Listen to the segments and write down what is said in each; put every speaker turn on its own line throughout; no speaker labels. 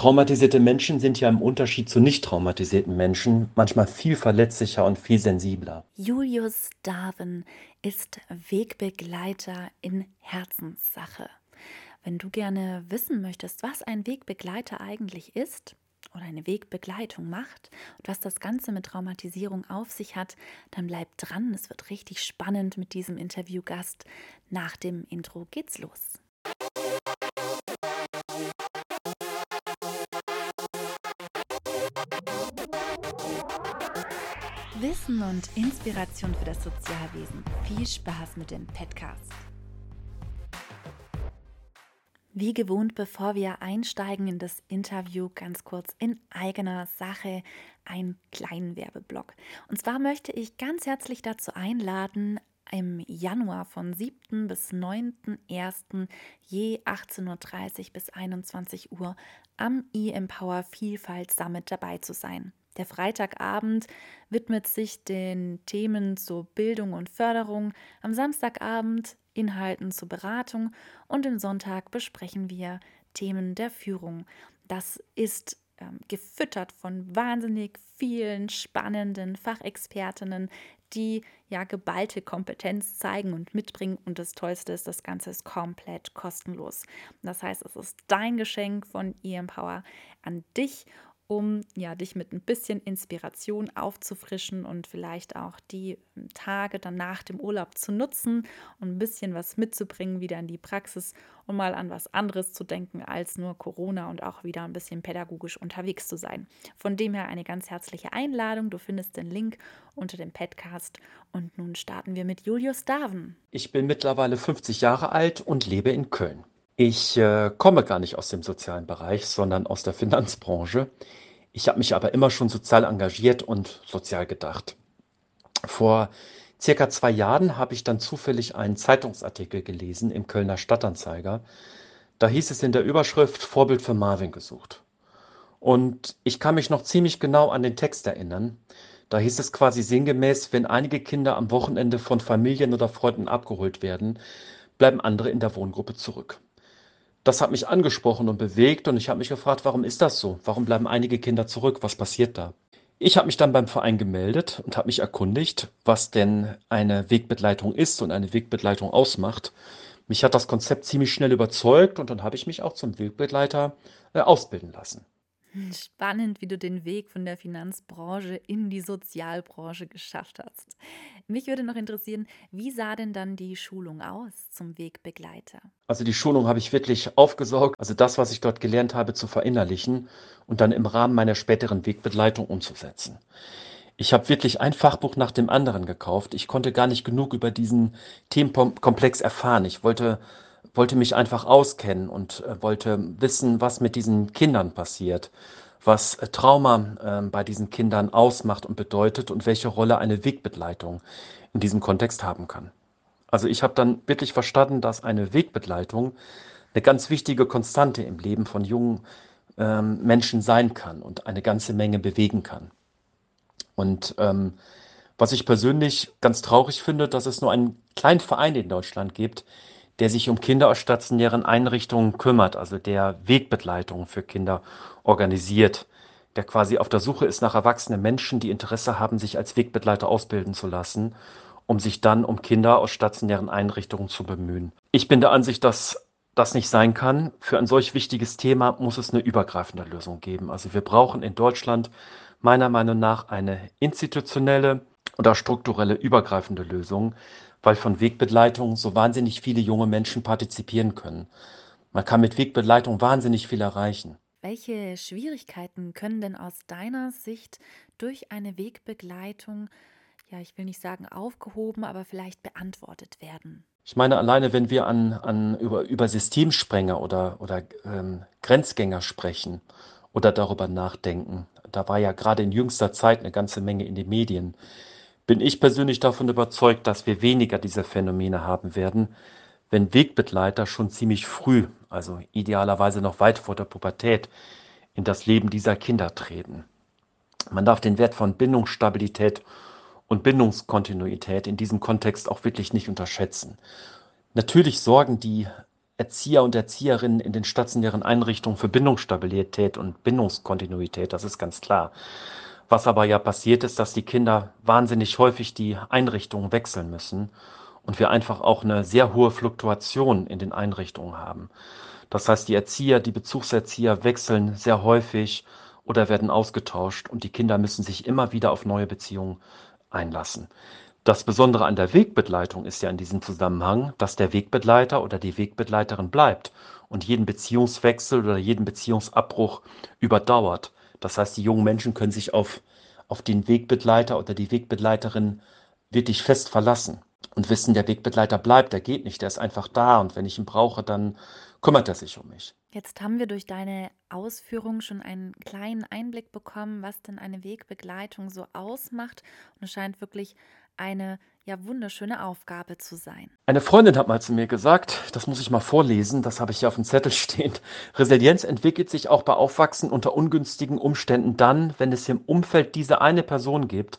Traumatisierte Menschen sind ja im Unterschied zu nicht traumatisierten Menschen manchmal viel verletzlicher und viel sensibler.
Julius Darwin ist Wegbegleiter in Herzenssache. Wenn du gerne wissen möchtest, was ein Wegbegleiter eigentlich ist oder eine Wegbegleitung macht und was das Ganze mit Traumatisierung auf sich hat, dann bleib dran. Es wird richtig spannend mit diesem Interviewgast. Nach dem Intro geht's los. Wissen und Inspiration für das Sozialwesen. Viel Spaß mit dem Podcast. Wie gewohnt, bevor wir einsteigen in das Interview, ganz kurz in eigener Sache einen kleinen Werbeblock. Und zwar möchte ich ganz herzlich dazu einladen, im Januar von 7. bis 9.1. je 18.30 Uhr bis 21 Uhr am E-Empower Vielfalt Summit dabei zu sein. Der Freitagabend widmet sich den Themen zur Bildung und Förderung, am Samstagabend Inhalten zur Beratung und am Sonntag besprechen wir Themen der Führung. Das ist ähm, gefüttert von wahnsinnig vielen spannenden Fachexpertinnen, die ja geballte Kompetenz zeigen und mitbringen. Und das Tollste ist, das Ganze ist komplett kostenlos. Das heißt, es ist dein Geschenk von eMpower an dich um ja, dich mit ein bisschen Inspiration aufzufrischen und vielleicht auch die ähm, Tage dann nach dem Urlaub zu nutzen und ein bisschen was mitzubringen wieder in die Praxis und mal an was anderes zu denken als nur Corona und auch wieder ein bisschen pädagogisch unterwegs zu sein. Von dem her eine ganz herzliche Einladung. Du findest den Link unter dem Podcast und nun starten wir mit Julius Daven.
Ich bin mittlerweile 50 Jahre alt und lebe in Köln. Ich äh, komme gar nicht aus dem sozialen Bereich, sondern aus der Finanzbranche. Ich habe mich aber immer schon sozial engagiert und sozial gedacht. Vor circa zwei Jahren habe ich dann zufällig einen Zeitungsartikel gelesen im Kölner Stadtanzeiger. Da hieß es in der Überschrift Vorbild für Marvin gesucht. Und ich kann mich noch ziemlich genau an den Text erinnern. Da hieß es quasi sinngemäß, wenn einige Kinder am Wochenende von Familien oder Freunden abgeholt werden, bleiben andere in der Wohngruppe zurück das hat mich angesprochen und bewegt und ich habe mich gefragt, warum ist das so? Warum bleiben einige Kinder zurück? Was passiert da? Ich habe mich dann beim Verein gemeldet und habe mich erkundigt, was denn eine Wegbegleitung ist und eine Wegbegleitung ausmacht. Mich hat das Konzept ziemlich schnell überzeugt und dann habe ich mich auch zum Wegbegleiter äh, ausbilden lassen.
Spannend, wie du den Weg von der Finanzbranche in die Sozialbranche geschafft hast. Mich würde noch interessieren, wie sah denn dann die Schulung aus zum Wegbegleiter?
Also die Schulung habe ich wirklich aufgesaugt, also das, was ich dort gelernt habe, zu verinnerlichen und dann im Rahmen meiner späteren Wegbegleitung umzusetzen. Ich habe wirklich ein Fachbuch nach dem anderen gekauft. Ich konnte gar nicht genug über diesen Themenkomplex erfahren. Ich wollte wollte mich einfach auskennen und äh, wollte wissen, was mit diesen Kindern passiert, was äh, Trauma äh, bei diesen Kindern ausmacht und bedeutet und welche Rolle eine Wegbegleitung in diesem Kontext haben kann. Also ich habe dann wirklich verstanden, dass eine Wegbegleitung eine ganz wichtige Konstante im Leben von jungen ähm, Menschen sein kann und eine ganze Menge bewegen kann. Und ähm, was ich persönlich ganz traurig finde, dass es nur einen kleinen Verein in Deutschland gibt, der sich um Kinder aus stationären Einrichtungen kümmert, also der Wegbegleitung für Kinder organisiert, der quasi auf der Suche ist nach erwachsenen Menschen, die Interesse haben, sich als Wegbegleiter ausbilden zu lassen, um sich dann um Kinder aus stationären Einrichtungen zu bemühen. Ich bin der Ansicht, dass das nicht sein kann. Für ein solch wichtiges Thema muss es eine übergreifende Lösung geben. Also wir brauchen in Deutschland meiner Meinung nach eine institutionelle oder strukturelle übergreifende Lösung, weil von Wegbegleitung so wahnsinnig viele junge Menschen partizipieren können. Man kann mit Wegbegleitung wahnsinnig viel erreichen.
Welche Schwierigkeiten können denn aus deiner Sicht durch eine Wegbegleitung, ja, ich will nicht sagen aufgehoben, aber vielleicht beantwortet werden?
Ich meine, alleine wenn wir an, an über, über Systemsprenger oder, oder ähm, Grenzgänger sprechen oder darüber nachdenken, da war ja gerade in jüngster Zeit eine ganze Menge in den Medien, bin ich persönlich davon überzeugt, dass wir weniger dieser Phänomene haben werden, wenn Wegbegleiter schon ziemlich früh, also idealerweise noch weit vor der Pubertät, in das Leben dieser Kinder treten. Man darf den Wert von Bindungsstabilität und Bindungskontinuität in diesem Kontext auch wirklich nicht unterschätzen. Natürlich sorgen die Erzieher und Erzieherinnen in den stationären Einrichtungen für Bindungsstabilität und Bindungskontinuität, das ist ganz klar. Was aber ja passiert ist, dass die Kinder wahnsinnig häufig die Einrichtungen wechseln müssen und wir einfach auch eine sehr hohe Fluktuation in den Einrichtungen haben. Das heißt, die Erzieher, die Bezugserzieher wechseln sehr häufig oder werden ausgetauscht und die Kinder müssen sich immer wieder auf neue Beziehungen einlassen. Das Besondere an der Wegbegleitung ist ja in diesem Zusammenhang, dass der Wegbegleiter oder die Wegbegleiterin bleibt und jeden Beziehungswechsel oder jeden Beziehungsabbruch überdauert. Das heißt, die jungen Menschen können sich auf, auf den Wegbegleiter oder die Wegbegleiterin wirklich fest verlassen und wissen, der Wegbegleiter bleibt, der geht nicht, der ist einfach da und wenn ich ihn brauche, dann kümmert er sich um mich.
Jetzt haben wir durch deine Ausführungen schon einen kleinen Einblick bekommen, was denn eine Wegbegleitung so ausmacht. Und es scheint wirklich eine ja wunderschöne Aufgabe zu sein.
Eine Freundin hat mal zu mir gesagt, das muss ich mal vorlesen, das habe ich hier auf dem Zettel stehen. Resilienz entwickelt sich auch bei Aufwachsen unter ungünstigen Umständen dann, wenn es im Umfeld diese eine Person gibt,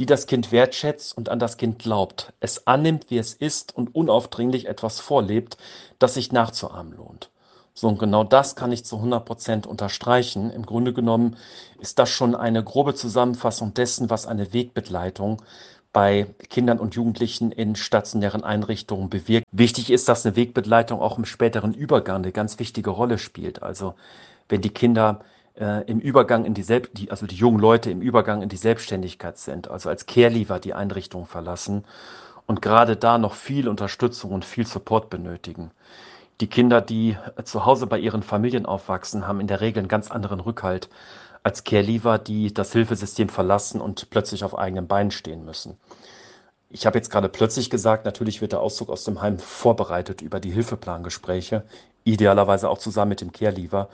die das Kind wertschätzt und an das Kind glaubt, es annimmt, wie es ist und unaufdringlich etwas vorlebt, das sich nachzuahmen lohnt. So, und genau das kann ich zu 100 Prozent unterstreichen. Im Grunde genommen ist das schon eine grobe Zusammenfassung dessen, was eine Wegbegleitung bei Kindern und Jugendlichen in stationären Einrichtungen bewirkt. Wichtig ist, dass eine Wegbegleitung auch im späteren Übergang eine ganz wichtige Rolle spielt. Also wenn die Kinder äh, im Übergang in die, Selb die, also die jungen Leute im Übergang in die Selbstständigkeit sind, also als Careleaver die Einrichtung verlassen und gerade da noch viel Unterstützung und viel Support benötigen. Die Kinder, die zu Hause bei ihren Familien aufwachsen, haben in der Regel einen ganz anderen Rückhalt als Careleaver, die das Hilfesystem verlassen und plötzlich auf eigenen Beinen stehen müssen. Ich habe jetzt gerade plötzlich gesagt, natürlich wird der Auszug aus dem Heim vorbereitet über die Hilfeplangespräche, idealerweise auch zusammen mit dem Careleaver.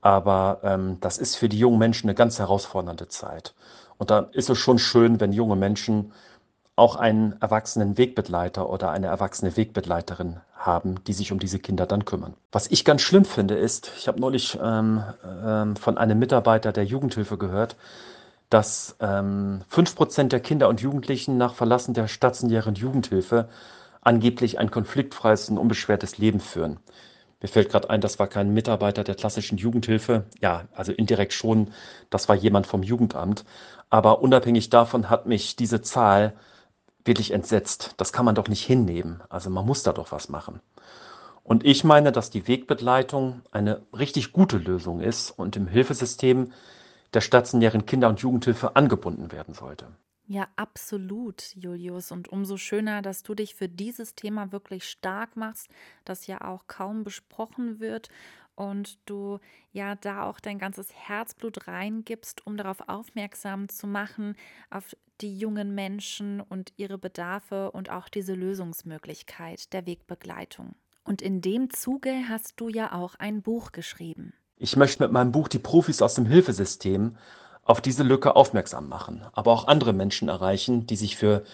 Aber ähm, das ist für die jungen Menschen eine ganz herausfordernde Zeit. Und da ist es schon schön, wenn junge Menschen auch einen erwachsenen Wegbegleiter oder eine erwachsene Wegbegleiterin haben, die sich um diese Kinder dann kümmern. Was ich ganz schlimm finde, ist, ich habe neulich ähm, ähm, von einem Mitarbeiter der Jugendhilfe gehört, dass ähm, 5% der Kinder und Jugendlichen nach Verlassen der stationären Jugendhilfe angeblich ein konfliktfreies und unbeschwertes Leben führen. Mir fällt gerade ein, das war kein Mitarbeiter der klassischen Jugendhilfe. Ja, also indirekt schon, das war jemand vom Jugendamt. Aber unabhängig davon hat mich diese Zahl wirklich entsetzt. Das kann man doch nicht hinnehmen. Also man muss da doch was machen. Und ich meine, dass die Wegbegleitung eine richtig gute Lösung ist und im Hilfesystem der stationären Kinder- und Jugendhilfe angebunden werden sollte.
Ja, absolut, Julius. Und umso schöner, dass du dich für dieses Thema wirklich stark machst, das ja auch kaum besprochen wird und du ja da auch dein ganzes Herzblut reingibst, um darauf aufmerksam zu machen, auf die jungen Menschen und ihre Bedarfe und auch diese Lösungsmöglichkeit der Wegbegleitung. Und in dem Zuge hast du ja auch ein Buch geschrieben.
Ich möchte mit meinem Buch die Profis aus dem Hilfesystem auf diese Lücke aufmerksam machen, aber auch andere Menschen erreichen, die sich für,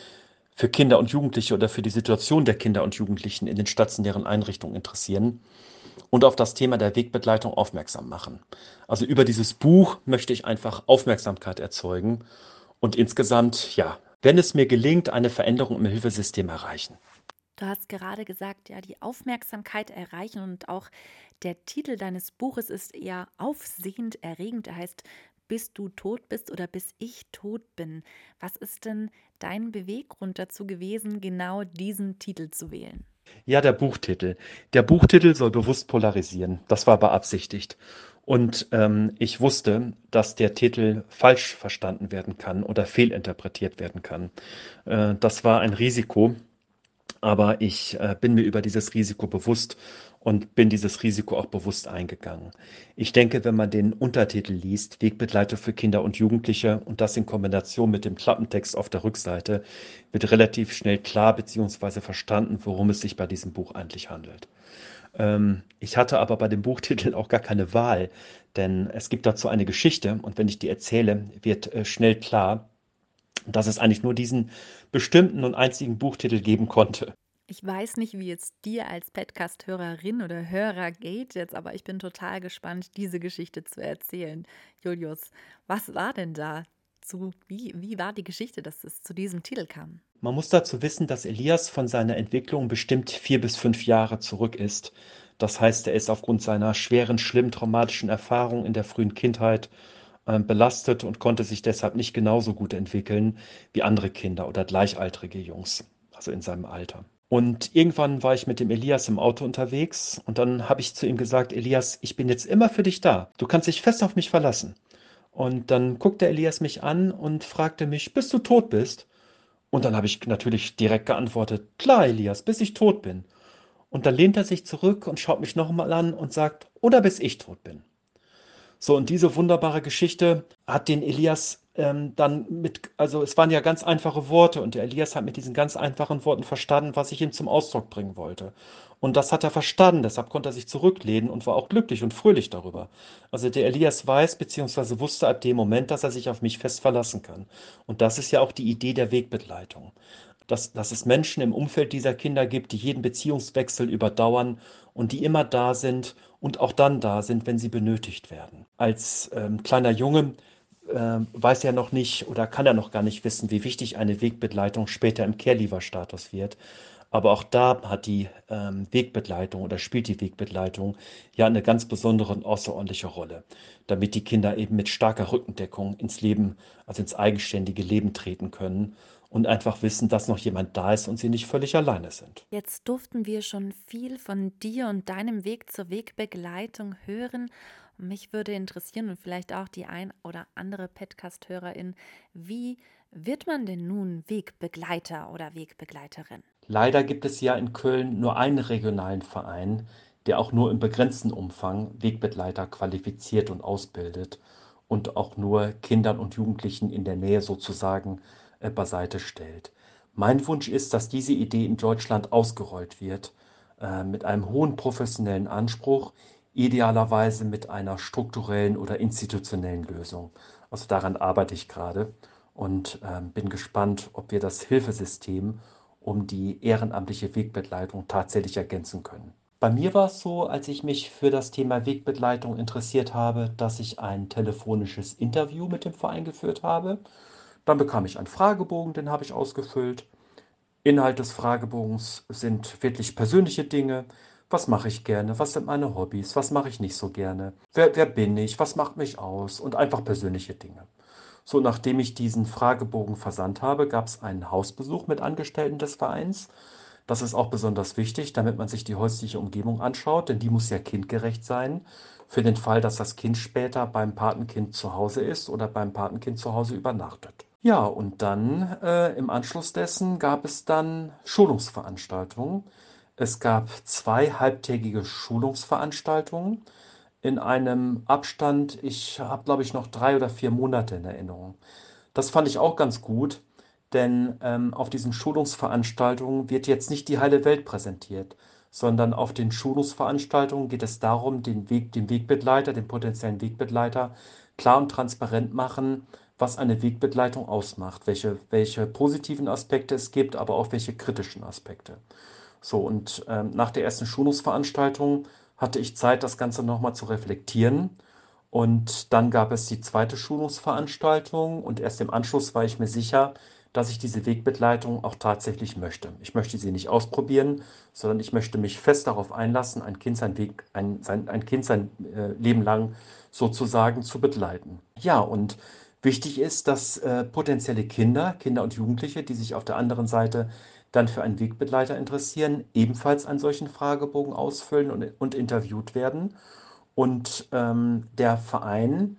für Kinder und Jugendliche oder für die Situation der Kinder und Jugendlichen in den stationären Einrichtungen interessieren und auf das Thema der Wegbegleitung aufmerksam machen. Also über dieses Buch möchte ich einfach Aufmerksamkeit erzeugen und insgesamt, ja, wenn es mir gelingt, eine Veränderung im Hilfesystem erreichen.
Du hast gerade gesagt, ja, die Aufmerksamkeit erreichen und auch der Titel deines Buches ist eher aufsehend erregend. Er heißt bis du tot bist oder bis ich tot bin. Was ist denn dein Beweggrund dazu gewesen, genau diesen Titel zu wählen?
Ja, der Buchtitel. Der Buchtitel soll bewusst polarisieren. Das war beabsichtigt. Und ähm, ich wusste, dass der Titel falsch verstanden werden kann oder fehlinterpretiert werden kann. Äh, das war ein Risiko, aber ich äh, bin mir über dieses Risiko bewusst und bin dieses Risiko auch bewusst eingegangen. Ich denke, wenn man den Untertitel liest, Wegbegleiter für Kinder und Jugendliche und das in Kombination mit dem Klappentext auf der Rückseite, wird relativ schnell klar bzw. verstanden, worum es sich bei diesem Buch eigentlich handelt. Ähm, ich hatte aber bei dem Buchtitel auch gar keine Wahl, denn es gibt dazu eine Geschichte und wenn ich die erzähle, wird äh, schnell klar, dass es eigentlich nur diesen bestimmten und einzigen Buchtitel geben konnte.
Ich weiß nicht, wie es dir als Podcast-Hörerin oder Hörer geht jetzt, aber ich bin total gespannt, diese Geschichte zu erzählen. Julius, was war denn da? Zu, wie, wie war die Geschichte, dass es zu diesem Titel kam?
Man muss dazu wissen, dass Elias von seiner Entwicklung bestimmt vier bis fünf Jahre zurück ist, Das heißt, er ist aufgrund seiner schweren, schlimm traumatischen Erfahrung in der frühen Kindheit äh, belastet und konnte sich deshalb nicht genauso gut entwickeln wie andere Kinder oder gleichaltrige Jungs, also in seinem Alter. Und irgendwann war ich mit dem Elias im Auto unterwegs und dann habe ich zu ihm gesagt, Elias, ich bin jetzt immer für dich da. Du kannst dich fest auf mich verlassen. Und dann guckte Elias mich an und fragte mich, bis du tot bist? Und dann habe ich natürlich direkt geantwortet, klar, Elias, bis ich tot bin. Und dann lehnt er sich zurück und schaut mich nochmal an und sagt, oder bis ich tot bin. So, und diese wunderbare Geschichte hat den Elias ähm, dann mit, also es waren ja ganz einfache Worte und der Elias hat mit diesen ganz einfachen Worten verstanden, was ich ihm zum Ausdruck bringen wollte. Und das hat er verstanden, deshalb konnte er sich zurücklehnen und war auch glücklich und fröhlich darüber. Also der Elias weiß bzw. wusste ab dem Moment, dass er sich auf mich fest verlassen kann. Und das ist ja auch die Idee der Wegbegleitung. Dass, dass es Menschen im Umfeld dieser Kinder gibt, die jeden Beziehungswechsel überdauern und die immer da sind und auch dann da sind, wenn sie benötigt werden. Als ähm, kleiner Junge weiß er noch nicht oder kann er noch gar nicht wissen, wie wichtig eine Wegbegleitung später im Care-Leaver-Status wird. Aber auch da hat die ähm, Wegbegleitung oder spielt die Wegbegleitung ja eine ganz besondere und außerordentliche Rolle, damit die Kinder eben mit starker Rückendeckung ins Leben, also ins eigenständige Leben treten können und einfach wissen, dass noch jemand da ist und sie nicht völlig alleine sind.
Jetzt durften wir schon viel von dir und deinem Weg zur Wegbegleitung hören. Mich würde interessieren und vielleicht auch die ein oder andere Podcast-Hörerin, wie wird man denn nun Wegbegleiter oder Wegbegleiterin?
Leider gibt es ja in Köln nur einen regionalen Verein, der auch nur im begrenzten Umfang Wegbegleiter qualifiziert und ausbildet und auch nur Kindern und Jugendlichen in der Nähe sozusagen äh, beiseite stellt. Mein Wunsch ist, dass diese Idee in Deutschland ausgerollt wird, äh, mit einem hohen professionellen Anspruch, idealerweise mit einer strukturellen oder institutionellen Lösung. Also daran arbeite ich gerade und äh, bin gespannt, ob wir das Hilfesystem um die ehrenamtliche Wegbegleitung tatsächlich ergänzen können. Bei mir war es so, als ich mich für das Thema Wegbegleitung interessiert habe, dass ich ein telefonisches Interview mit dem Verein geführt habe. Dann bekam ich einen Fragebogen, den habe ich ausgefüllt. Inhalt des Fragebogens sind wirklich persönliche Dinge. Was mache ich gerne? Was sind meine Hobbys? Was mache ich nicht so gerne? Wer, wer bin ich? Was macht mich aus? Und einfach persönliche Dinge. So, nachdem ich diesen Fragebogen versandt habe, gab es einen Hausbesuch mit Angestellten des Vereins. Das ist auch besonders wichtig, damit man sich die häusliche Umgebung anschaut, denn die muss ja kindgerecht sein. Für den Fall, dass das Kind später beim Patenkind zu Hause ist oder beim Patenkind zu Hause übernachtet. Ja, und dann äh, im Anschluss dessen gab es dann Schulungsveranstaltungen. Es gab zwei halbtägige Schulungsveranstaltungen in einem Abstand, ich habe, glaube ich, noch drei oder vier Monate in Erinnerung. Das fand ich auch ganz gut, denn ähm, auf diesen Schulungsveranstaltungen wird jetzt nicht die heile Welt präsentiert, sondern auf den Schulungsveranstaltungen geht es darum, den Weg, den Wegbegleiter, den potenziellen Wegbegleiter klar und transparent machen, was eine Wegbegleitung ausmacht, welche, welche positiven Aspekte es gibt, aber auch welche kritischen Aspekte. So, und ähm, nach der ersten Schulungsveranstaltung hatte ich Zeit, das Ganze nochmal zu reflektieren. Und dann gab es die zweite Schulungsveranstaltung und erst im Anschluss war ich mir sicher, dass ich diese Wegbegleitung auch tatsächlich möchte. Ich möchte sie nicht ausprobieren, sondern ich möchte mich fest darauf einlassen, ein Kind sein, Weg, ein, sein, ein kind sein äh, Leben lang sozusagen zu begleiten. Ja, und wichtig ist, dass äh, potenzielle Kinder, Kinder und Jugendliche, die sich auf der anderen Seite dann für einen Wegbegleiter interessieren, ebenfalls einen solchen Fragebogen ausfüllen und, und interviewt werden. Und ähm, der Verein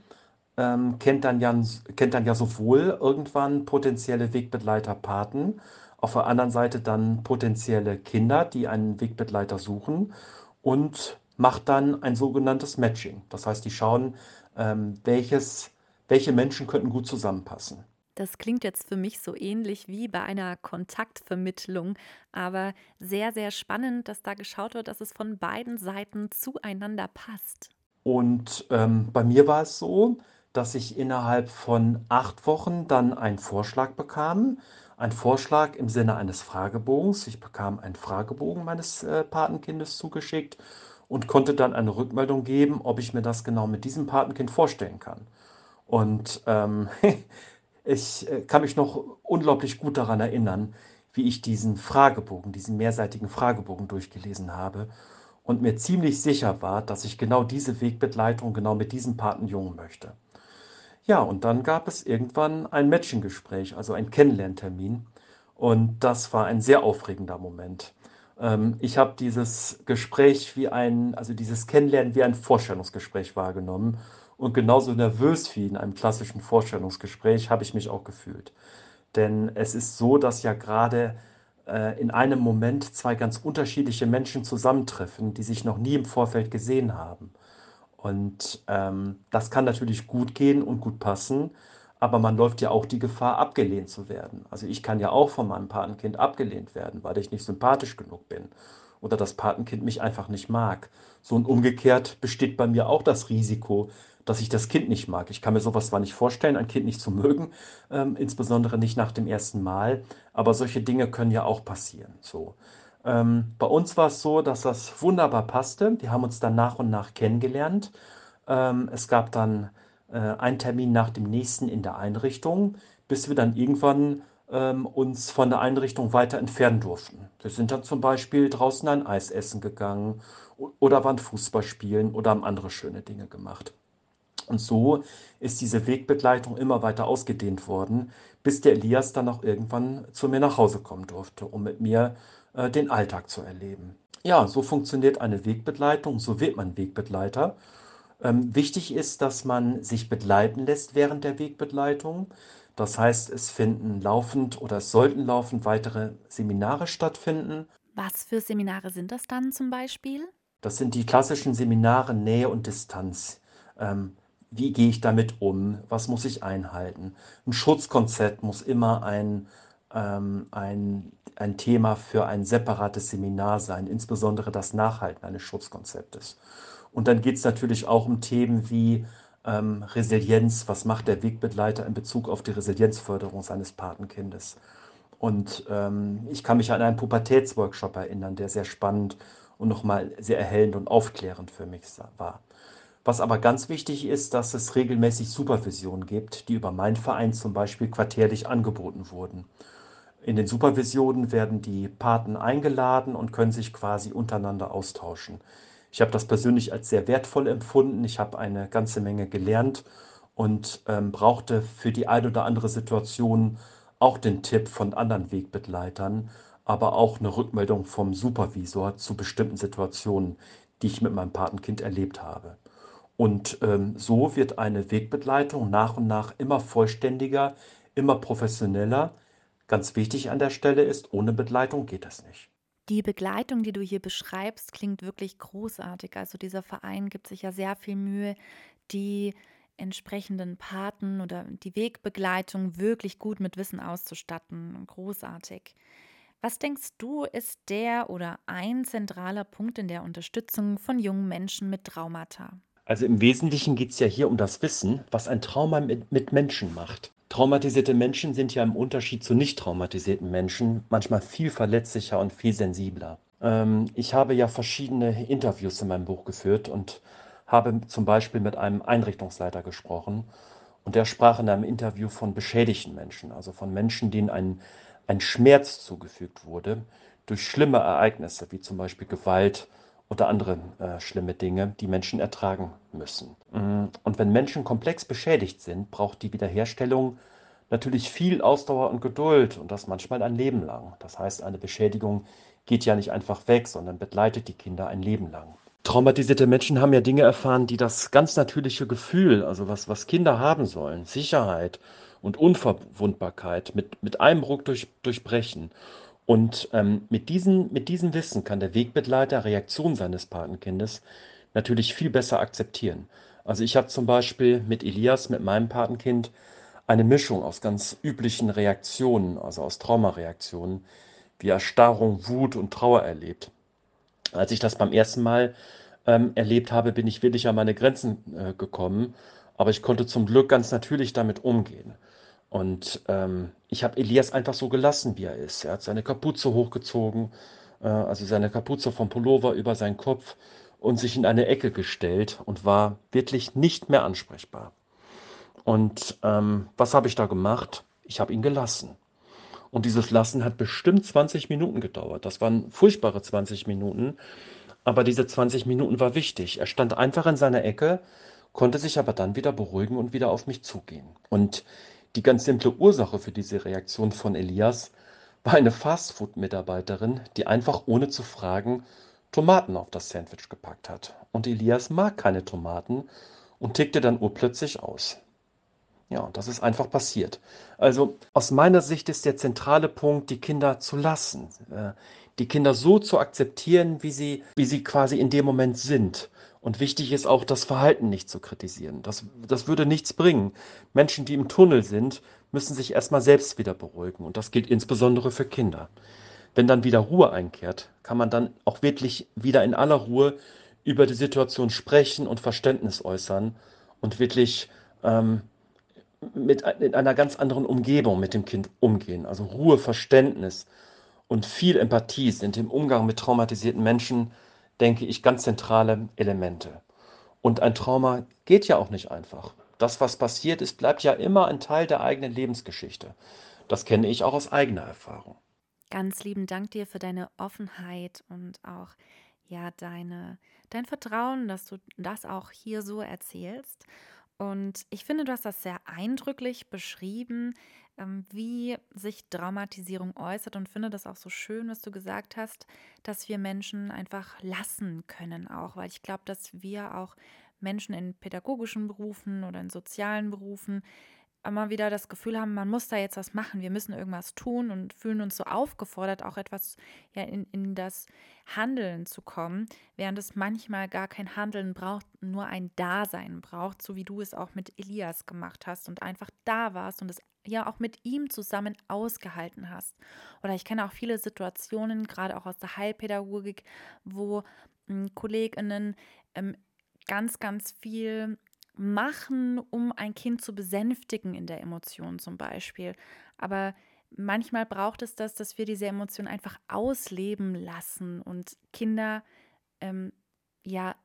ähm, kennt, dann ja, kennt dann ja sowohl irgendwann potenzielle Wegbegleiterpaten, auf der anderen Seite dann potenzielle Kinder, die einen Wegbegleiter suchen und macht dann ein sogenanntes Matching. Das heißt, die schauen, ähm, welches, welche Menschen könnten gut zusammenpassen.
Das klingt jetzt für mich so ähnlich wie bei einer Kontaktvermittlung, aber sehr, sehr spannend, dass da geschaut wird, dass es von beiden Seiten zueinander passt.
Und ähm, bei mir war es so, dass ich innerhalb von acht Wochen dann einen Vorschlag bekam. Ein Vorschlag im Sinne eines Fragebogens. Ich bekam einen Fragebogen meines äh, Patenkindes zugeschickt und konnte dann eine Rückmeldung geben, ob ich mir das genau mit diesem Patenkind vorstellen kann. Und ähm, Ich äh, kann mich noch unglaublich gut daran erinnern, wie ich diesen Fragebogen, diesen mehrseitigen Fragebogen durchgelesen habe und mir ziemlich sicher war, dass ich genau diese Wegbegleitung genau mit diesem Patenjungen möchte. Ja, und dann gab es irgendwann ein Matching-Gespräch, also ein Kennenlerntermin. Und das war ein sehr aufregender Moment. Ähm, ich habe dieses Gespräch wie ein, also dieses Kennenlernen wie ein Vorstellungsgespräch wahrgenommen. Und genauso nervös wie in einem klassischen Vorstellungsgespräch habe ich mich auch gefühlt. Denn es ist so, dass ja gerade äh, in einem Moment zwei ganz unterschiedliche Menschen zusammentreffen, die sich noch nie im Vorfeld gesehen haben. Und ähm, das kann natürlich gut gehen und gut passen, aber man läuft ja auch die Gefahr, abgelehnt zu werden. Also ich kann ja auch von meinem Patenkind abgelehnt werden, weil ich nicht sympathisch genug bin oder das Patenkind mich einfach nicht mag. So und umgekehrt besteht bei mir auch das Risiko, dass ich das Kind nicht mag. Ich kann mir sowas zwar nicht vorstellen, ein Kind nicht zu mögen, ähm, insbesondere nicht nach dem ersten Mal, aber solche Dinge können ja auch passieren. So. Ähm, bei uns war es so, dass das wunderbar passte. Wir haben uns dann nach und nach kennengelernt. Ähm, es gab dann äh, einen Termin nach dem nächsten in der Einrichtung, bis wir dann irgendwann ähm, uns von der Einrichtung weiter entfernen durften. Wir sind dann zum Beispiel draußen ein Eis essen gegangen oder waren Fußball spielen oder haben andere schöne Dinge gemacht. Und so ist diese Wegbegleitung immer weiter ausgedehnt worden, bis der Elias dann auch irgendwann zu mir nach Hause kommen durfte, um mit mir äh, den Alltag zu erleben. Ja, so funktioniert eine Wegbegleitung, so wird man Wegbegleiter. Ähm, wichtig ist, dass man sich begleiten lässt während der Wegbegleitung. Das heißt, es finden laufend oder es sollten laufend weitere Seminare stattfinden.
Was für Seminare sind das dann zum Beispiel?
Das sind die klassischen Seminare Nähe und Distanz. Ähm, wie gehe ich damit um? Was muss ich einhalten? Ein Schutzkonzept muss immer ein, ähm, ein, ein Thema für ein separates Seminar sein, insbesondere das Nachhalten eines Schutzkonzeptes. Und dann geht es natürlich auch um Themen wie ähm, Resilienz. Was macht der Wegbegleiter in Bezug auf die Resilienzförderung seines Patenkindes? Und ähm, ich kann mich an einen Pubertätsworkshop erinnern, der sehr spannend und nochmal sehr erhellend und aufklärend für mich war. Was aber ganz wichtig ist, dass es regelmäßig Supervisionen gibt, die über meinen Verein zum Beispiel quartärlich angeboten wurden. In den Supervisionen werden die Paten eingeladen und können sich quasi untereinander austauschen. Ich habe das persönlich als sehr wertvoll empfunden. Ich habe eine ganze Menge gelernt und ähm, brauchte für die eine oder andere Situation auch den Tipp von anderen Wegbegleitern, aber auch eine Rückmeldung vom Supervisor zu bestimmten Situationen, die ich mit meinem Patenkind erlebt habe. Und ähm, so wird eine Wegbegleitung nach und nach immer vollständiger, immer professioneller. Ganz wichtig an der Stelle ist, ohne Begleitung geht das nicht.
Die Begleitung, die du hier beschreibst, klingt wirklich großartig. Also dieser Verein gibt sich ja sehr viel Mühe, die entsprechenden Paten oder die Wegbegleitung wirklich gut mit Wissen auszustatten. Großartig. Was denkst du, ist der oder ein zentraler Punkt in der Unterstützung von jungen Menschen mit Traumata?
Also im Wesentlichen geht es ja hier um das Wissen, was ein Trauma mit, mit Menschen macht. Traumatisierte Menschen sind ja im Unterschied zu nicht traumatisierten Menschen manchmal viel verletzlicher und viel sensibler. Ähm, ich habe ja verschiedene Interviews in meinem Buch geführt und habe zum Beispiel mit einem Einrichtungsleiter gesprochen. Und der sprach in einem Interview von beschädigten Menschen, also von Menschen, denen ein, ein Schmerz zugefügt wurde durch schlimme Ereignisse, wie zum Beispiel Gewalt, oder andere äh, schlimme Dinge, die Menschen ertragen müssen. Mm, und wenn Menschen komplex beschädigt sind, braucht die Wiederherstellung natürlich viel Ausdauer und Geduld und das manchmal ein Leben lang. Das heißt, eine Beschädigung geht ja nicht einfach weg, sondern begleitet die Kinder ein Leben lang. Traumatisierte Menschen haben ja Dinge erfahren, die das ganz natürliche Gefühl, also was, was Kinder haben sollen, Sicherheit und Unverwundbarkeit mit, mit einem Ruck durch, durchbrechen. Und ähm, mit, diesen, mit diesem Wissen kann der Wegbegleiter Reaktionen seines Patenkindes natürlich viel besser akzeptieren. Also ich habe zum Beispiel mit Elias, mit meinem Patenkind, eine Mischung aus ganz üblichen Reaktionen, also aus Traumareaktionen, wie Erstarrung, Wut und Trauer erlebt. Als ich das beim ersten Mal ähm, erlebt habe, bin ich wirklich an meine Grenzen äh, gekommen, aber ich konnte zum Glück ganz natürlich damit umgehen. Und ähm, ich habe Elias einfach so gelassen, wie er ist. Er hat seine Kapuze hochgezogen, äh, also seine Kapuze vom Pullover über seinen Kopf und sich in eine Ecke gestellt und war wirklich nicht mehr ansprechbar. Und ähm, was habe ich da gemacht? Ich habe ihn gelassen. Und dieses Lassen hat bestimmt 20 Minuten gedauert. Das waren furchtbare 20 Minuten. Aber diese 20 Minuten war wichtig. Er stand einfach in seiner Ecke, konnte sich aber dann wieder beruhigen und wieder auf mich zugehen. Und die ganz simple Ursache für diese Reaktion von Elias war eine Fastfood-Mitarbeiterin, die einfach ohne zu fragen Tomaten auf das Sandwich gepackt hat. Und Elias mag keine Tomaten und tickte dann urplötzlich aus. Ja, und das ist einfach passiert. Also aus meiner Sicht ist der zentrale Punkt, die Kinder zu lassen, äh, die Kinder so zu akzeptieren, wie sie, wie sie quasi in dem Moment sind. Und wichtig ist auch, das Verhalten nicht zu kritisieren. Das, das würde nichts bringen. Menschen, die im Tunnel sind, müssen sich erstmal selbst wieder beruhigen. Und das gilt insbesondere für Kinder. Wenn dann wieder Ruhe einkehrt, kann man dann auch wirklich wieder in aller Ruhe über die Situation sprechen und Verständnis äußern und wirklich ähm, mit in einer ganz anderen Umgebung mit dem Kind umgehen. Also Ruhe, Verständnis und viel Empathie sind im Umgang mit traumatisierten Menschen, denke ich, ganz zentrale Elemente. Und ein Trauma geht ja auch nicht einfach. Das, was passiert ist, bleibt ja immer ein Teil der eigenen Lebensgeschichte. Das kenne ich auch aus eigener Erfahrung.
Ganz lieben Dank dir für deine Offenheit und auch ja deine dein Vertrauen, dass du das auch hier so erzählst. Und ich finde, du hast das sehr eindrücklich beschrieben, ähm, wie sich Traumatisierung äußert und finde das auch so schön, was du gesagt hast, dass wir Menschen einfach lassen können auch, weil ich glaube, dass wir auch Menschen in pädagogischen Berufen oder in sozialen Berufen immer wieder das Gefühl haben, man muss da jetzt was machen, wir müssen irgendwas tun und fühlen uns so aufgefordert, auch etwas ja, in, in das Handeln zu kommen, während es manchmal gar kein Handeln braucht, nur ein Dasein braucht, so wie du es auch mit Elias gemacht hast und einfach da warst und es ja auch mit ihm zusammen ausgehalten hast. Oder ich kenne auch viele Situationen, gerade auch aus der Heilpädagogik, wo ähm, KollegInnen ähm, ganz, ganz viel machen, um ein Kind zu besänftigen in der Emotion zum Beispiel. Aber manchmal braucht es das, dass wir diese Emotion einfach ausleben lassen und Kinder ähm, ja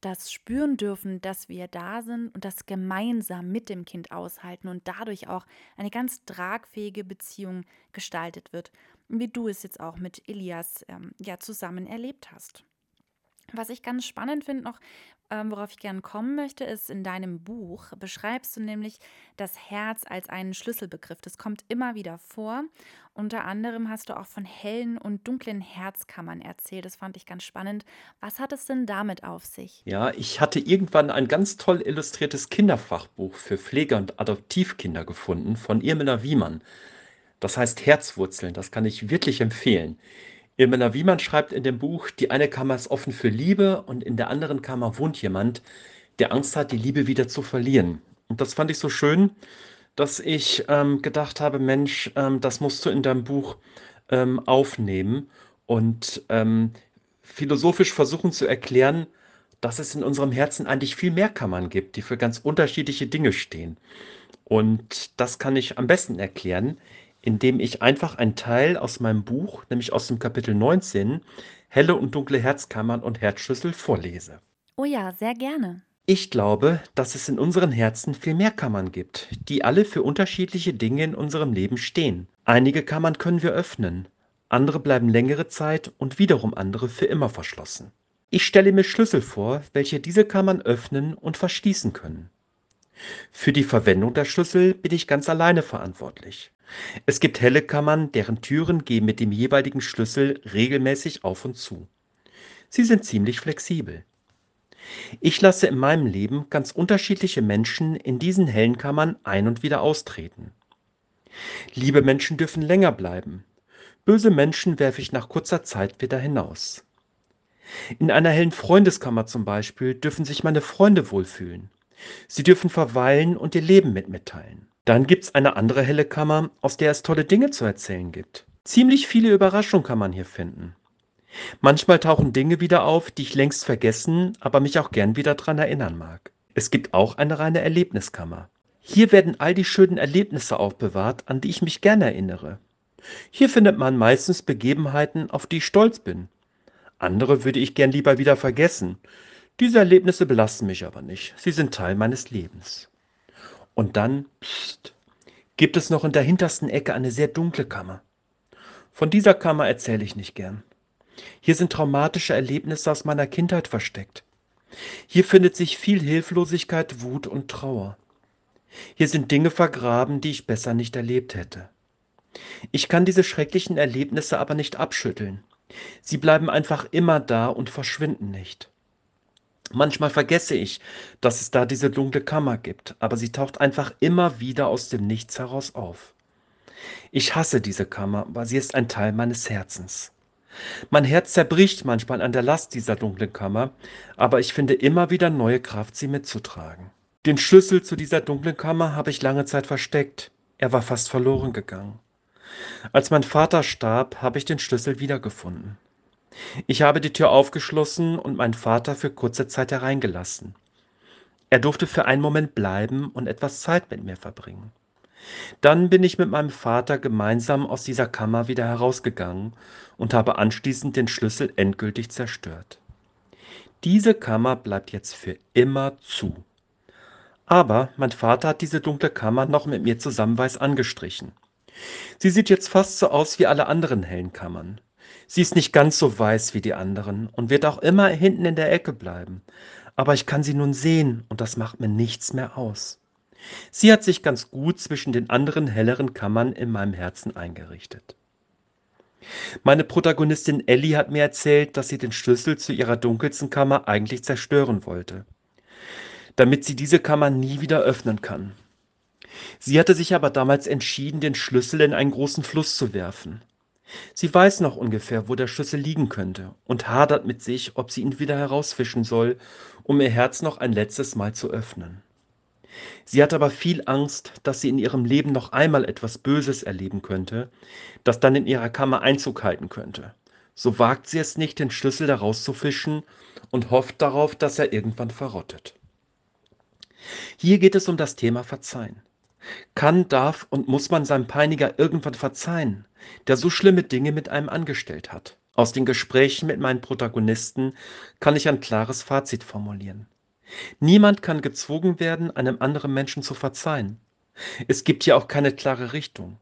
das spüren dürfen, dass wir da sind und das gemeinsam mit dem Kind aushalten und dadurch auch eine ganz tragfähige Beziehung gestaltet wird, wie du es jetzt auch mit Elias ähm, ja zusammen erlebt hast. Was ich ganz spannend finde noch, ähm, worauf ich gerne kommen möchte, ist in deinem Buch beschreibst du nämlich das Herz als einen Schlüsselbegriff. Das kommt immer wieder vor. Unter anderem hast du auch von hellen und dunklen Herzkammern erzählt. Das fand ich ganz spannend. Was hat es denn damit auf sich?
Ja, ich hatte irgendwann ein ganz toll illustriertes Kinderfachbuch für Pfleger- und Adoptivkinder gefunden von Irmela Wiemann. Das heißt Herzwurzeln. Das kann ich wirklich empfehlen. Irmela Wiemann schreibt in dem Buch, die eine Kammer ist offen für Liebe und in der anderen Kammer wohnt jemand, der Angst hat, die Liebe wieder zu verlieren. Und das fand ich so schön, dass ich ähm, gedacht habe, Mensch, ähm, das musst du in deinem Buch ähm, aufnehmen und ähm, philosophisch versuchen zu erklären, dass es in unserem Herzen eigentlich viel mehr Kammern gibt, die für ganz unterschiedliche Dinge stehen. Und das kann ich am besten erklären, indem ich einfach einen Teil aus meinem Buch, nämlich aus dem Kapitel 19, Helle und dunkle Herzkammern und Herzschlüssel vorlese.
Oh ja, sehr gerne.
Ich glaube, dass es in unseren Herzen viel mehr Kammern gibt, die alle für unterschiedliche Dinge in unserem Leben stehen. Einige Kammern können wir öffnen, andere bleiben längere Zeit und wiederum andere für immer verschlossen. Ich stelle mir Schlüssel vor, welche diese Kammern öffnen und verschließen können. Für die Verwendung der Schlüssel bin ich ganz alleine verantwortlich. Es gibt helle Kammern, deren Türen gehen mit dem jeweiligen Schlüssel regelmäßig auf und zu. Sie sind ziemlich flexibel. Ich lasse in meinem Leben ganz unterschiedliche Menschen in diesen hellen Kammern ein und wieder austreten. Liebe Menschen dürfen länger bleiben. Böse Menschen werfe ich nach kurzer Zeit wieder hinaus. In einer hellen Freundeskammer zum Beispiel dürfen sich meine Freunde wohlfühlen. Sie dürfen verweilen und ihr Leben mit mir teilen. Dann gibt's eine andere helle Kammer, aus der es tolle Dinge zu erzählen gibt. Ziemlich viele Überraschungen kann man hier finden. Manchmal tauchen Dinge wieder auf, die ich längst vergessen, aber mich auch gern wieder dran erinnern mag. Es gibt auch eine reine Erlebniskammer. Hier werden all die schönen Erlebnisse aufbewahrt, an die ich mich gern erinnere. Hier findet man meistens Begebenheiten, auf die ich stolz bin. Andere würde ich gern lieber wieder vergessen. Diese Erlebnisse belasten mich aber nicht. Sie sind Teil meines Lebens. Und dann, pst, gibt es noch in der hintersten Ecke eine sehr dunkle Kammer. Von dieser Kammer erzähle ich nicht gern. Hier sind traumatische Erlebnisse aus meiner Kindheit versteckt. Hier findet sich viel Hilflosigkeit, Wut und Trauer. Hier sind Dinge vergraben, die ich besser nicht erlebt hätte. Ich kann diese schrecklichen Erlebnisse aber nicht abschütteln. Sie bleiben einfach immer da und verschwinden nicht. Manchmal vergesse ich, dass es da diese dunkle Kammer gibt, aber sie taucht einfach immer wieder aus dem Nichts heraus auf. Ich hasse diese Kammer, weil sie ist ein Teil meines Herzens. Mein Herz zerbricht manchmal an der Last dieser dunklen Kammer, aber ich finde immer wieder neue Kraft, sie mitzutragen. Den Schlüssel zu dieser dunklen Kammer habe ich lange Zeit versteckt. Er war fast verloren gegangen. Als mein Vater starb, habe ich den Schlüssel wiedergefunden. Ich habe die Tür aufgeschlossen und meinen Vater für kurze Zeit hereingelassen. Er durfte für einen Moment bleiben und etwas Zeit mit mir verbringen. Dann bin ich mit meinem Vater gemeinsam aus dieser Kammer wieder herausgegangen und habe anschließend den Schlüssel endgültig zerstört. Diese Kammer bleibt jetzt für immer zu. Aber mein Vater hat diese dunkle Kammer noch mit mir zusammen weiß angestrichen. Sie sieht jetzt fast so aus wie alle anderen hellen Kammern. Sie ist nicht ganz so weiß wie die anderen und wird auch immer hinten in der Ecke bleiben. Aber ich kann sie nun sehen und das macht mir nichts mehr aus. Sie hat sich ganz gut zwischen den anderen helleren Kammern in meinem Herzen eingerichtet. Meine Protagonistin Ellie hat mir erzählt, dass sie den Schlüssel zu ihrer dunkelsten Kammer eigentlich zerstören wollte, damit sie diese Kammer nie wieder öffnen kann. Sie hatte sich aber damals entschieden, den Schlüssel in einen großen Fluss zu werfen. Sie weiß noch ungefähr, wo der Schlüssel liegen könnte und hadert mit sich, ob sie ihn wieder herausfischen soll, um ihr Herz noch ein letztes Mal zu öffnen. Sie hat aber viel Angst, dass sie in ihrem Leben noch einmal etwas Böses erleben könnte, das dann in ihrer Kammer Einzug halten könnte. So wagt sie es nicht, den Schlüssel daraus zu fischen und hofft darauf, dass er irgendwann verrottet. Hier geht es um das Thema Verzeihen. Kann, darf und muss man seinem Peiniger irgendwann verzeihen, der so schlimme Dinge mit einem angestellt hat? Aus den Gesprächen mit meinen Protagonisten kann ich ein klares Fazit formulieren. Niemand kann gezwungen werden, einem anderen Menschen zu verzeihen. Es gibt hier auch keine klare Richtung.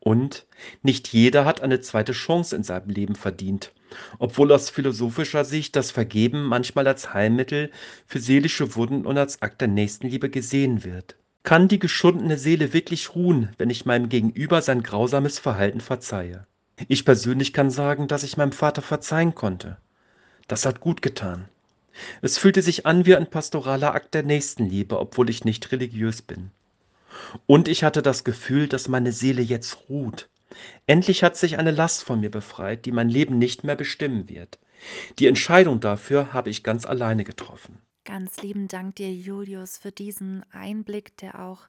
Und nicht jeder hat eine zweite Chance in seinem Leben verdient, obwohl aus philosophischer Sicht das Vergeben manchmal als Heilmittel für seelische Wunden und als Akt der Nächstenliebe gesehen wird. Kann die geschundene Seele wirklich ruhen, wenn ich meinem Gegenüber sein grausames Verhalten verzeihe? Ich persönlich kann sagen, dass ich meinem Vater verzeihen konnte. Das hat gut getan. Es fühlte sich an wie ein pastoraler Akt der Nächstenliebe, obwohl ich nicht religiös bin. Und ich hatte das Gefühl, dass meine Seele jetzt ruht. Endlich hat sich eine Last von mir befreit, die mein Leben nicht mehr bestimmen wird. Die Entscheidung dafür habe ich ganz alleine getroffen.
Ganz lieben Dank dir, Julius, für diesen Einblick, der auch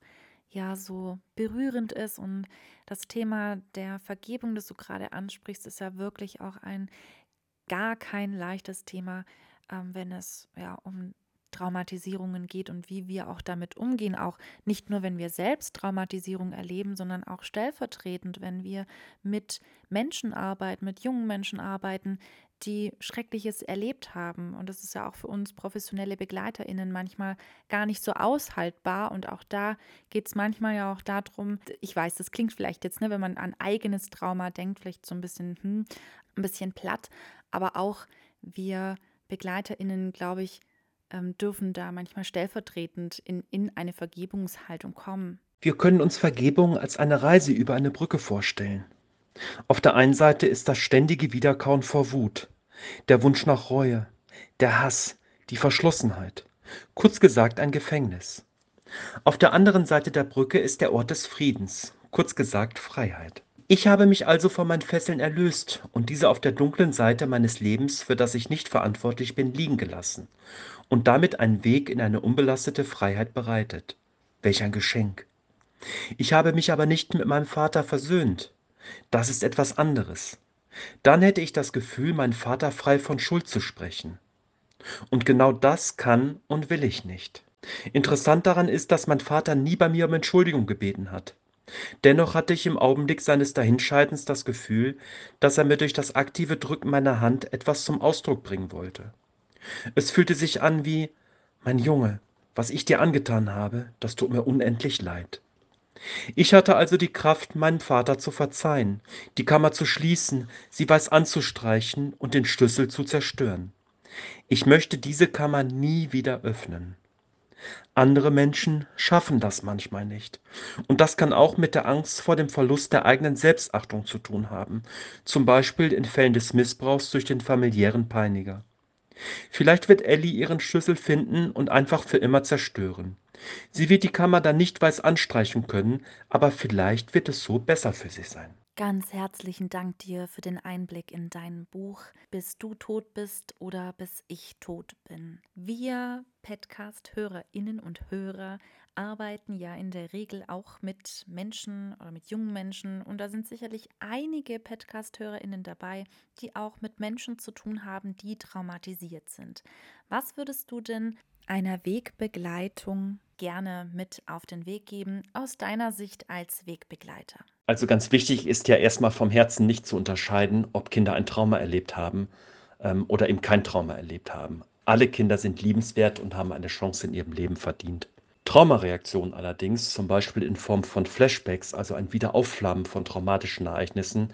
ja so berührend ist. Und das Thema der Vergebung, das du gerade ansprichst, ist ja wirklich auch ein gar kein leichtes Thema ähm, wenn es ja um Traumatisierungen geht und wie wir auch damit umgehen, auch nicht nur, wenn wir selbst Traumatisierung erleben, sondern auch stellvertretend, wenn wir mit Menschen arbeiten, mit jungen Menschen arbeiten, die Schreckliches erlebt haben. Und das ist ja auch für uns professionelle BegleiterInnen manchmal gar nicht so aushaltbar. Und auch da geht es manchmal ja auch darum, ich weiß, das klingt vielleicht jetzt, ne, wenn man an eigenes Trauma denkt, vielleicht so ein bisschen, hm, ein bisschen platt, aber auch wir BegleiterInnen, glaube ich, ähm, dürfen da manchmal stellvertretend in, in eine Vergebungshaltung kommen.
Wir können uns Vergebung als eine Reise über eine Brücke vorstellen. Auf der einen Seite ist das ständige Wiederkauen vor Wut, der Wunsch nach Reue, der Hass, die Verschlossenheit. Kurz gesagt ein Gefängnis. Auf der anderen Seite der Brücke ist der Ort des Friedens, kurz gesagt Freiheit. Ich habe mich also von meinen Fesseln erlöst und diese auf der dunklen Seite meines Lebens, für das ich nicht verantwortlich bin, liegen gelassen und damit einen Weg in eine unbelastete Freiheit bereitet. Welch ein Geschenk. Ich habe mich aber nicht mit meinem Vater versöhnt. Das ist etwas anderes. Dann hätte ich das Gefühl, meinen Vater frei von Schuld zu sprechen. Und genau das kann und will ich nicht. Interessant daran ist, dass mein Vater nie bei mir um Entschuldigung gebeten hat. Dennoch hatte ich im Augenblick seines Dahinscheidens das Gefühl, dass er mir durch das aktive Drücken meiner Hand etwas zum Ausdruck bringen wollte. Es fühlte sich an wie Mein Junge, was ich dir angetan habe, das tut mir unendlich leid. Ich hatte also die Kraft, meinem Vater zu verzeihen, die Kammer zu schließen, sie weiß anzustreichen und den Schlüssel zu zerstören. Ich möchte diese Kammer nie wieder öffnen. Andere Menschen schaffen das manchmal nicht. Und das kann auch mit der Angst vor dem Verlust der eigenen Selbstachtung zu tun haben, zum Beispiel in Fällen des Missbrauchs durch den familiären Peiniger. Vielleicht wird Ellie ihren Schlüssel finden und einfach für immer zerstören. Sie wird die Kammer dann nicht weiß anstreichen können, aber vielleicht wird es so besser für sie sein.
Ganz herzlichen Dank dir für den Einblick in dein Buch Bis du tot bist oder bis ich tot bin. Wir Podcast-Hörerinnen und Hörer arbeiten ja in der Regel auch mit Menschen oder mit jungen Menschen und da sind sicherlich einige Podcast-Hörerinnen dabei, die auch mit Menschen zu tun haben, die traumatisiert sind. Was würdest du denn einer Wegbegleitung gerne mit auf den Weg geben, aus deiner Sicht als Wegbegleiter?
Also ganz wichtig ist ja erstmal vom Herzen nicht zu unterscheiden, ob Kinder ein Trauma erlebt haben ähm, oder eben kein Trauma erlebt haben. Alle Kinder sind liebenswert und haben eine Chance in ihrem Leben verdient. Traumareaktionen allerdings, zum Beispiel in Form von Flashbacks, also ein Wiederaufflammen von traumatischen Ereignissen,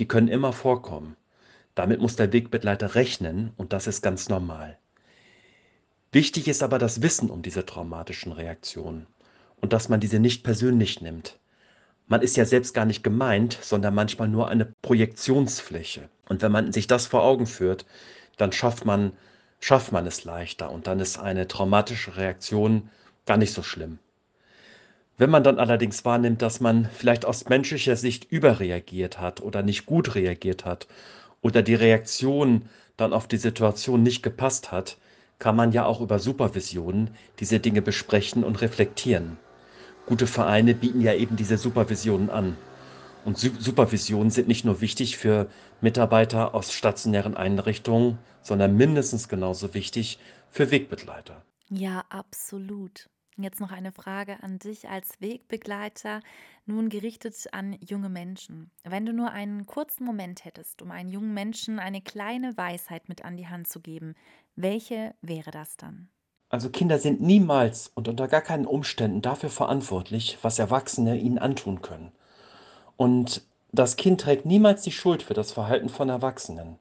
die können immer vorkommen. Damit muss der Wegbegleiter rechnen und das ist ganz normal. Wichtig ist aber das Wissen um diese traumatischen Reaktionen und dass man diese nicht persönlich nimmt. Man ist ja selbst gar nicht gemeint, sondern manchmal nur eine Projektionsfläche. Und wenn man sich das vor Augen führt, dann schafft man, schafft man es leichter und dann ist eine traumatische Reaktion gar nicht so schlimm. Wenn man dann allerdings wahrnimmt, dass man vielleicht aus menschlicher Sicht überreagiert hat oder nicht gut reagiert hat oder die Reaktion dann auf die Situation nicht gepasst hat, kann man ja auch über Supervisionen diese Dinge besprechen und reflektieren. Gute Vereine bieten ja eben diese Supervisionen an. Und Supervisionen sind nicht nur wichtig für Mitarbeiter aus stationären Einrichtungen, sondern mindestens genauso wichtig für Wegbegleiter.
Ja, absolut. Jetzt noch eine Frage an dich als Wegbegleiter, nun gerichtet an junge Menschen. Wenn du nur einen kurzen Moment hättest, um einen jungen Menschen eine kleine Weisheit mit an die Hand zu geben, welche wäre das dann?
Also Kinder sind niemals und unter gar keinen Umständen dafür verantwortlich, was Erwachsene ihnen antun können. Und das Kind trägt niemals die Schuld für das Verhalten von Erwachsenen.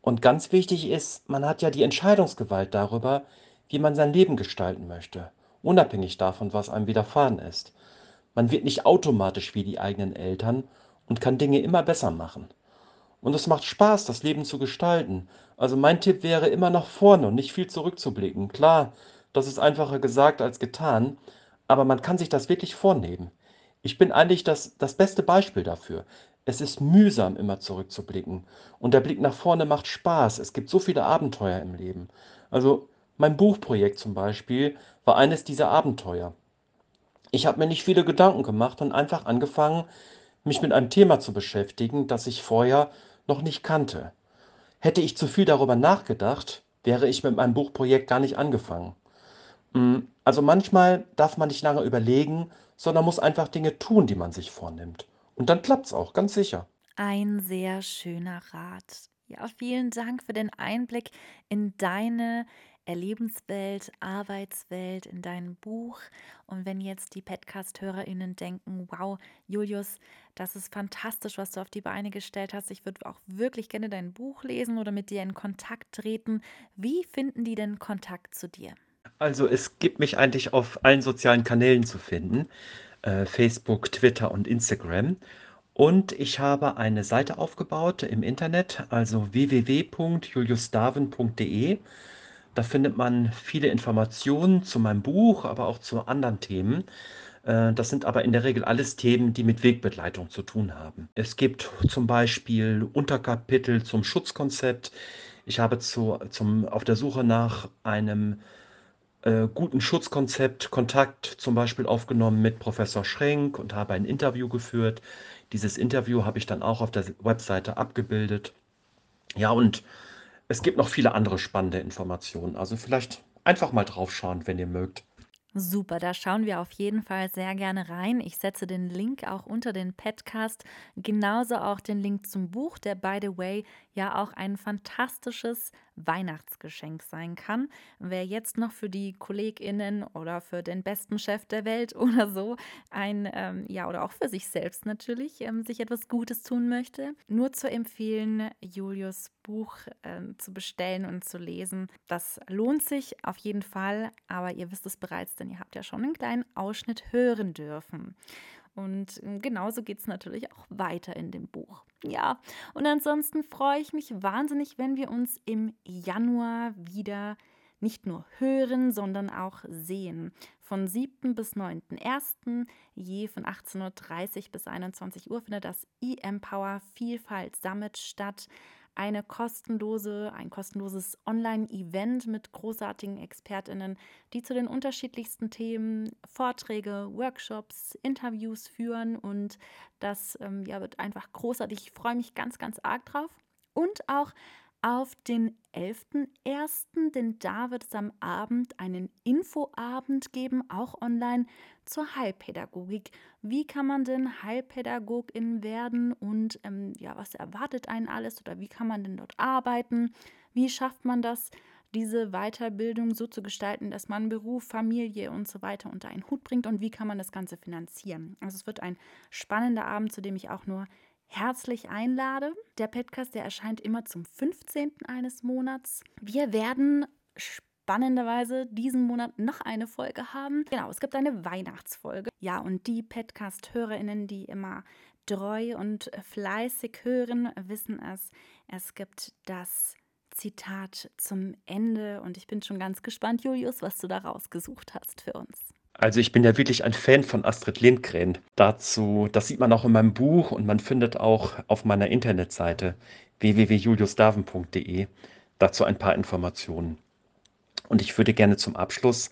Und ganz wichtig ist, man hat ja die Entscheidungsgewalt darüber, wie man sein Leben gestalten möchte unabhängig davon, was einem widerfahren ist. Man wird nicht automatisch wie die eigenen Eltern und kann Dinge immer besser machen. Und es macht Spaß, das Leben zu gestalten. Also mein Tipp wäre immer nach vorne und nicht viel zurückzublicken. Klar, das ist einfacher gesagt als getan, aber man kann sich das wirklich vornehmen. Ich bin eigentlich das, das beste Beispiel dafür. Es ist mühsam, immer zurückzublicken. Und der Blick nach vorne macht Spaß. Es gibt so viele Abenteuer im Leben. Also mein Buchprojekt zum Beispiel war eines dieser Abenteuer. Ich habe mir nicht viele Gedanken gemacht und einfach angefangen, mich mit einem Thema zu beschäftigen, das ich vorher noch nicht kannte. Hätte ich zu viel darüber nachgedacht, wäre ich mit meinem Buchprojekt gar nicht angefangen. Hm, also manchmal darf man nicht lange überlegen, sondern muss einfach Dinge tun, die man sich vornimmt. Und dann klappt es auch, ganz sicher.
Ein sehr schöner Rat. Ja, vielen Dank für den Einblick in deine Erlebenswelt, Arbeitswelt, in dein Buch. Und wenn jetzt die Podcast-HörerInnen denken, wow, Julius, das ist fantastisch, was du auf die Beine gestellt hast. Ich würde auch wirklich gerne dein Buch lesen oder mit dir in Kontakt treten. Wie finden die denn Kontakt zu dir?
Also es gibt mich eigentlich auf allen sozialen Kanälen zu finden. Äh, Facebook, Twitter und Instagram. Und ich habe eine Seite aufgebaut im Internet, also www.juliusdarwin.de. Da findet man viele Informationen zu meinem Buch, aber auch zu anderen Themen. Äh, das sind aber in der Regel alles Themen, die mit Wegbegleitung zu tun haben. Es gibt zum Beispiel Unterkapitel zum Schutzkonzept. Ich habe zu, zum, auf der Suche nach einem äh, guten Schutzkonzept Kontakt zum Beispiel aufgenommen mit Professor Schrenk und habe ein Interview geführt. Dieses Interview habe ich dann auch auf der Webseite abgebildet. Ja, und es gibt noch viele andere spannende Informationen. Also vielleicht einfach mal draufschauen, wenn ihr mögt.
Super, da schauen wir auf jeden Fall sehr gerne rein. Ich setze den Link auch unter den Podcast, genauso auch den Link zum Buch, der by the way ja auch ein fantastisches Weihnachtsgeschenk sein kann. Wer jetzt noch für die KollegInnen oder für den besten Chef der Welt oder so ein, ähm, ja, oder auch für sich selbst natürlich, ähm, sich etwas Gutes tun möchte, nur zu empfehlen, Julius Buch äh, zu bestellen und zu lesen. Das lohnt sich auf jeden Fall, aber ihr wisst es bereits, denn ihr habt ja schon einen kleinen Ausschnitt hören dürfen. Und ähm, genauso geht es natürlich auch weiter in dem Buch. Ja, und ansonsten freue ich mich wahnsinnig, wenn wir uns im Januar wieder nicht nur hören, sondern auch sehen. Von 7. bis 9.1. je von 18.30 Uhr bis 21 Uhr findet das e-Empower Vielfalt Summit statt eine kostenlose, ein kostenloses Online-Event mit großartigen ExpertInnen, die zu den unterschiedlichsten Themen Vorträge, Workshops, Interviews führen. Und das ähm, ja, wird einfach großartig. Ich freue mich ganz, ganz arg drauf. Und auch auf den 11.01., denn da wird es am Abend einen Infoabend geben, auch online zur Heilpädagogik. Wie kann man denn Heilpädagogin werden und ähm, ja, was erwartet einen alles oder wie kann man denn dort arbeiten? Wie schafft man das, diese Weiterbildung so zu gestalten, dass man Beruf, Familie und so weiter unter einen Hut bringt und wie kann man das Ganze finanzieren? Also es wird ein spannender Abend, zu dem ich auch nur herzlich einlade. Der Podcast, der erscheint immer zum 15. eines Monats. Wir werden spannenderweise diesen Monat noch eine Folge haben. Genau, es gibt eine Weihnachtsfolge. Ja, und die Podcast-HörerInnen, die immer treu und fleißig hören, wissen es. Es gibt das Zitat zum Ende und ich bin schon ganz gespannt, Julius, was du da rausgesucht hast für uns.
Also ich bin ja wirklich ein Fan von Astrid Lindgren. Dazu, das sieht man auch in meinem Buch und man findet auch auf meiner Internetseite www.juliusdaven.de dazu ein paar Informationen. Und ich würde gerne zum Abschluss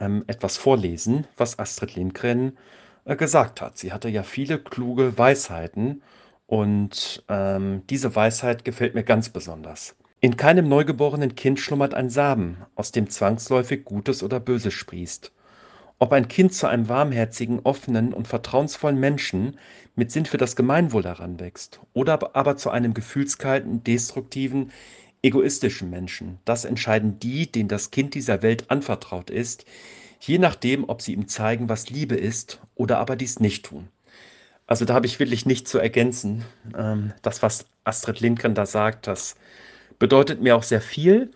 ähm, etwas vorlesen, was Astrid Lindgren äh, gesagt hat. Sie hatte ja viele kluge Weisheiten und ähm, diese Weisheit gefällt mir ganz besonders. In keinem neugeborenen Kind schlummert ein Samen, aus dem zwangsläufig Gutes oder Böses sprießt. Ob ein Kind zu einem warmherzigen, offenen und vertrauensvollen Menschen mit Sinn für das Gemeinwohl heranwächst oder aber zu einem gefühlskalten, destruktiven, egoistischen Menschen, das entscheiden die, denen das Kind dieser Welt anvertraut ist, je nachdem, ob sie ihm zeigen, was Liebe ist oder aber dies nicht tun. Also da habe ich wirklich nichts zu ergänzen. Ähm, das, was Astrid Lindgren da sagt, das bedeutet mir auch sehr viel.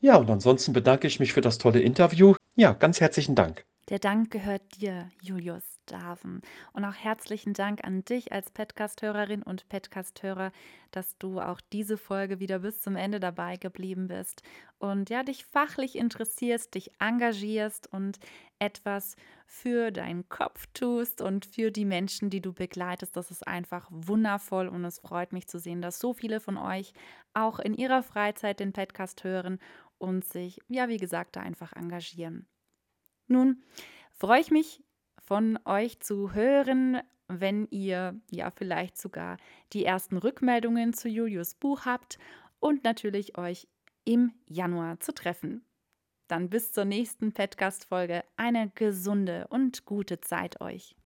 Ja, und ansonsten bedanke ich mich für das tolle Interview. Ja, ganz herzlichen Dank.
Der Dank gehört dir, Julius Daven. Und auch herzlichen Dank an dich als Podcast-Hörerin und Podcast-Hörer, dass du auch diese Folge wieder bis zum Ende dabei geblieben bist und ja, dich fachlich interessierst, dich engagierst und etwas für deinen Kopf tust und für die Menschen, die du begleitest. Das ist einfach wundervoll und es freut mich zu sehen, dass so viele von euch auch in ihrer Freizeit den Podcast hören und sich, ja, wie gesagt, da einfach engagieren. Nun freue ich mich von euch zu hören, wenn ihr ja vielleicht sogar die ersten Rückmeldungen zu Julius Buch habt und natürlich euch im Januar zu treffen. Dann bis zur nächsten Podcast-Folge. Eine gesunde und gute Zeit euch.